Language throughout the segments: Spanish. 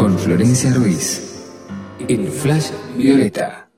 con Florencia Ruiz en Flash Violeta.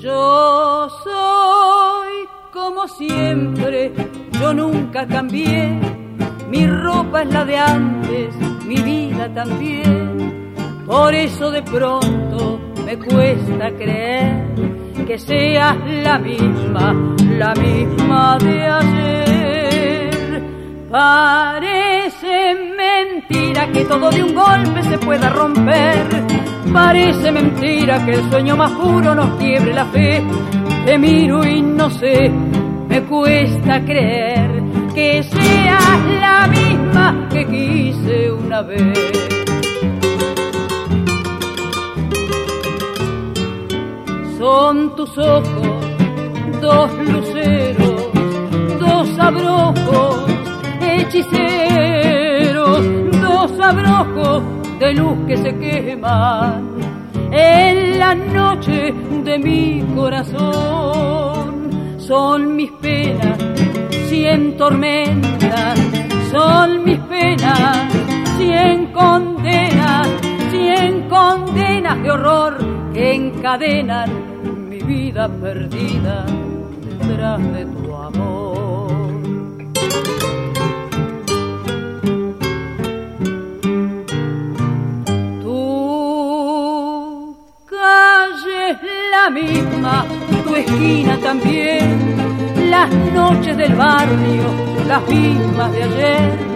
Yo soy como siempre, yo nunca cambié. Mi ropa es la de antes, mi vida también. Por eso de pronto me cuesta creer que seas la misma, la misma de ayer. Parece mentira que todo de un golpe se pueda romper. Parece mentira que el sueño más puro nos quiebre la fe. Te miro y no sé, me cuesta creer que seas la misma que quise una vez. Son tus ojos, dos luceros, dos abrojos, hechiceros, dos abrojos de luz que se queman en la noche de mi corazón. Son mis penas, cien tormentas, son mis penas, cien condenas, cien condenas de horror que encadenan vida perdida detrás de tu amor. Tu calle es la misma, tu esquina también, las noches del barrio, las mismas de ayer.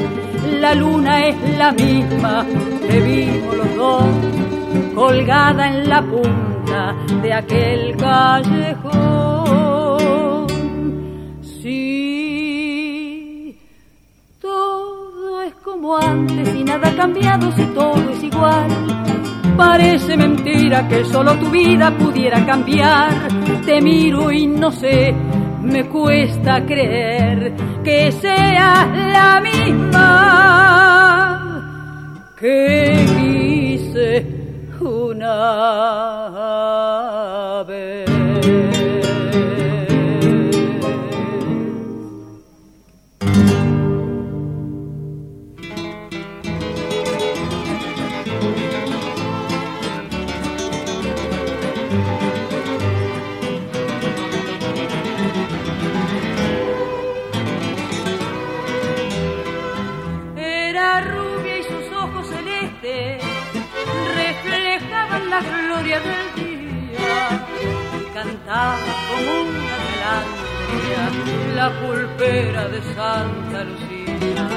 La luna es la misma que vimos los dos, colgada en la punta de aquel callejón. Sí, todo es como antes y nada ha cambiado si todo es igual. Parece mentira que solo tu vida pudiera cambiar. Te miro y no sé, me cuesta creer que seas la misma que quise una la gloria del día. Cantaba como una melancolía la pulpera de Santa Lucía.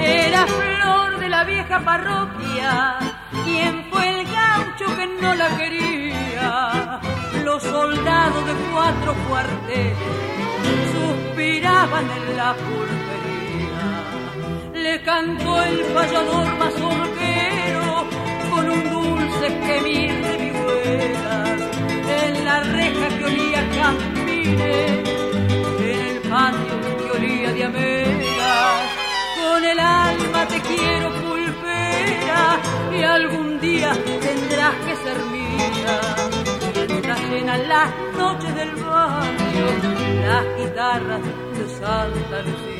Era flor de la vieja parroquia, quien fue el gaucho que no la quería. Los soldados de cuatro cuarteles suspiraban en la pulpería le cantó el payador mazorquero con un dulce gemir de vihuelas en la reja que olía a jazmines, en el patio que olía de con el alma te quiero pulpera y algún día tendrás que ser mía mientras llenan las noches del barrio las guitarras de Santa Lucía.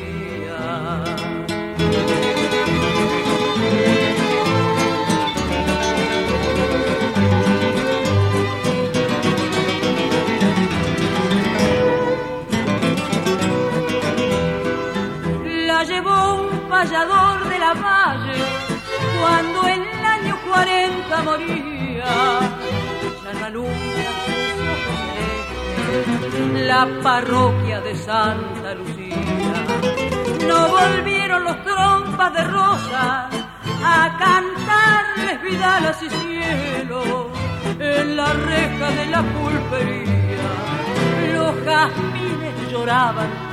vallador de la valle, cuando el año 40 moría, ya no alumbra sus la parroquia de Santa Lucía. No volvieron los trompas de rosa a cantarles vidalas y cielo en la reja de la pulpería. Los jazmines lloraban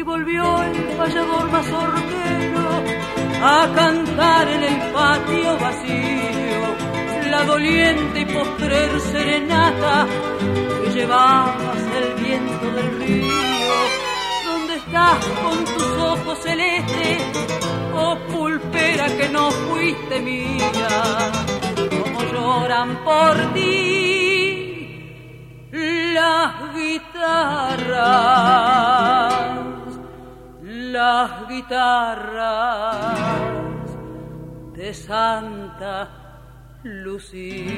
y volvió el fallador mazorquero a cantar en el patio vacío la doliente y postrer serenata que llevabas el viento del río. ¿Dónde estás con tus ojos celestes, oh pulpera que no fuiste mía? Como lloran por ti las guitarras las guitarras de Santa Lucía.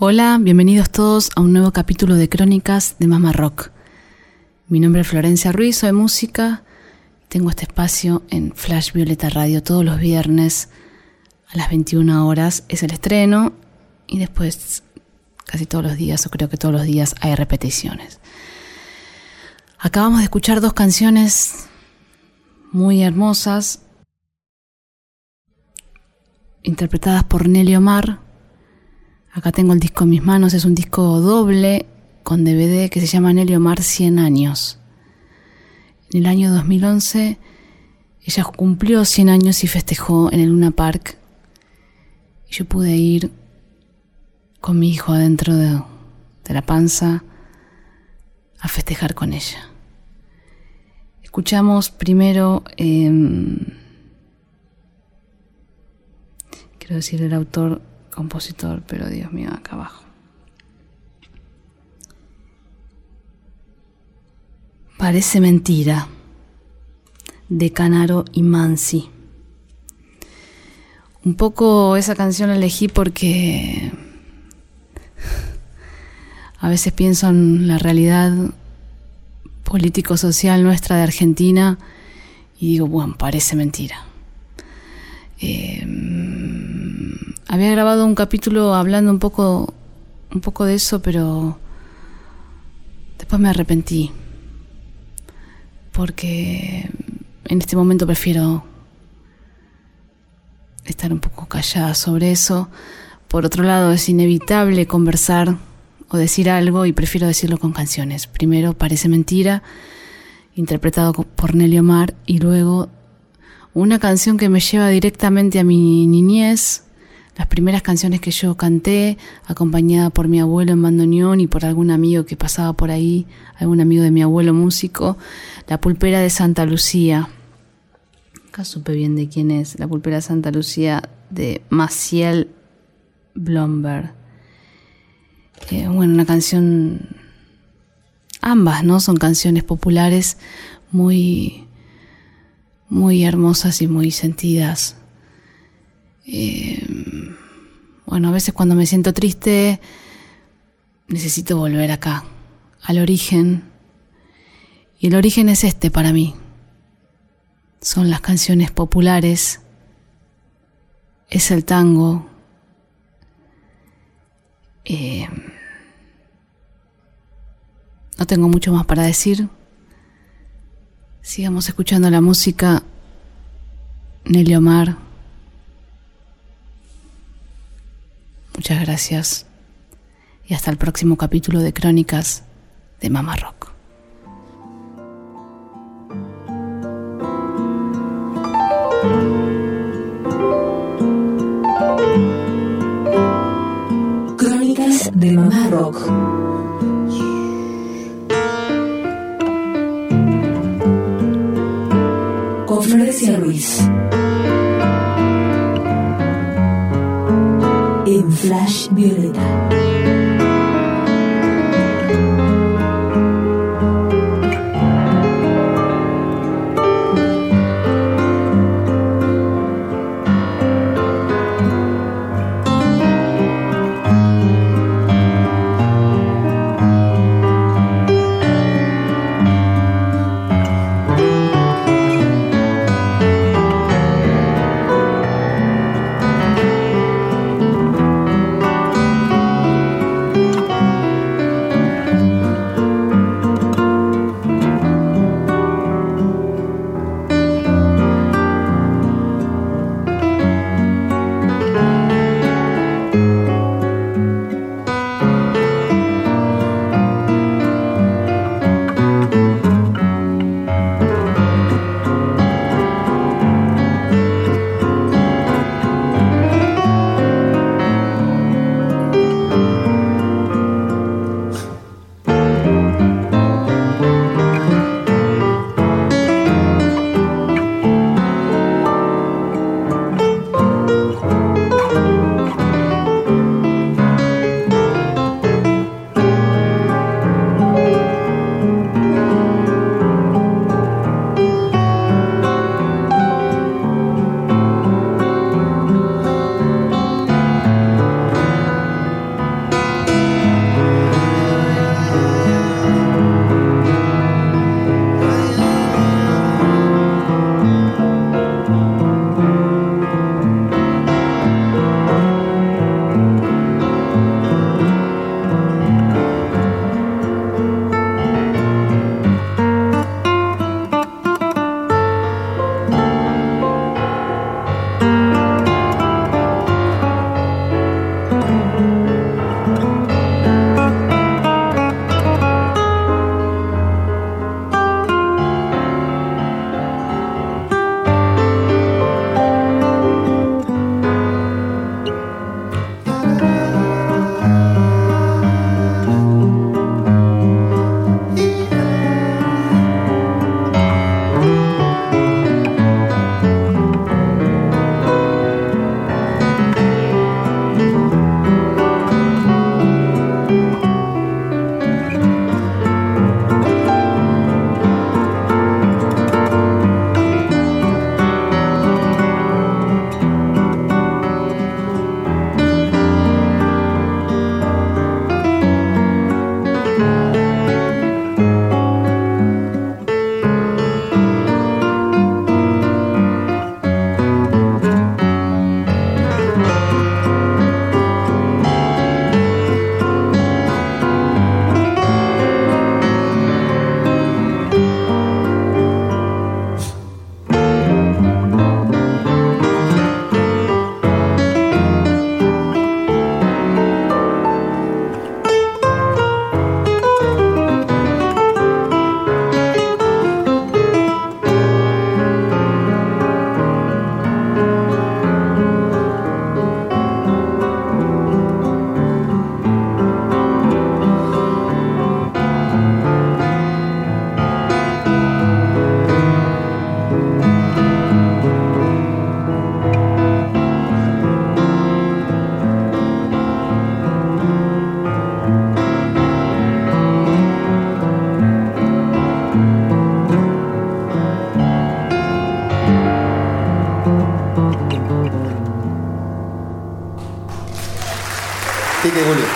Hola, bienvenidos todos a un nuevo capítulo de Crónicas de Mama Rock. Mi nombre es Florencia Ruiz, soy música. Tengo este espacio en Flash Violeta Radio todos los viernes a las 21 horas. Es el estreno y después casi todos los días, o creo que todos los días, hay repeticiones. Acabamos de escuchar dos canciones muy hermosas, interpretadas por Nelly Omar. Acá tengo el disco en mis manos, es un disco doble con DVD que se llama Nelly Omar 100 años. En el año 2011 ella cumplió 100 años y festejó en el Luna Park. Yo pude ir con mi hijo adentro de, la panza a festejar con ella. Escuchamos primero, em, quiero decir el autor, compositor, pero Dios mío, acá abajo. Parece mentira, de Canaro y Mansi. Un poco esa canción la elegí porque a veces pienso en la realidad político-social nuestra de Argentina y digo, bueno, parece mentira. Eh, había grabado un capítulo hablando un poco, un poco de eso, pero después me arrepentí. Porque en este momento prefiero estar un poco callada sobre eso. Por otro lado, es inevitable conversar o decir algo y prefiero decirlo con canciones. Primero Parece Mentira, interpretado por Nelly Omar, y luego una canción que me lleva directamente a mi niñez, las primeras canciones que yo canté, acompañada por mi abuelo en bandoneón y por algún amigo que pasaba por ahí, algún amigo de mi abuelo músico, La Pulpera de Santa Lucía. Acá supe bien de quién es, La Pulpera de Santa Lucía de Maciel Blomberg. Eh, bueno, una canción, ambas, ¿no? Son canciones populares muy, muy hermosas y muy sentidas. Eh, bueno, a veces cuando me siento triste, necesito volver acá, al origen. Y el origen es este para mí. Son las canciones populares, es el tango, eh, no tengo mucho más para decir. Sigamos escuchando la música. Nelly Omar. Muchas gracias. Y hasta el próximo capítulo de Crónicas de Mama Rock. de Mamá Rock. Florencia Ruiz. En Flash Violeta. Tique, volvió.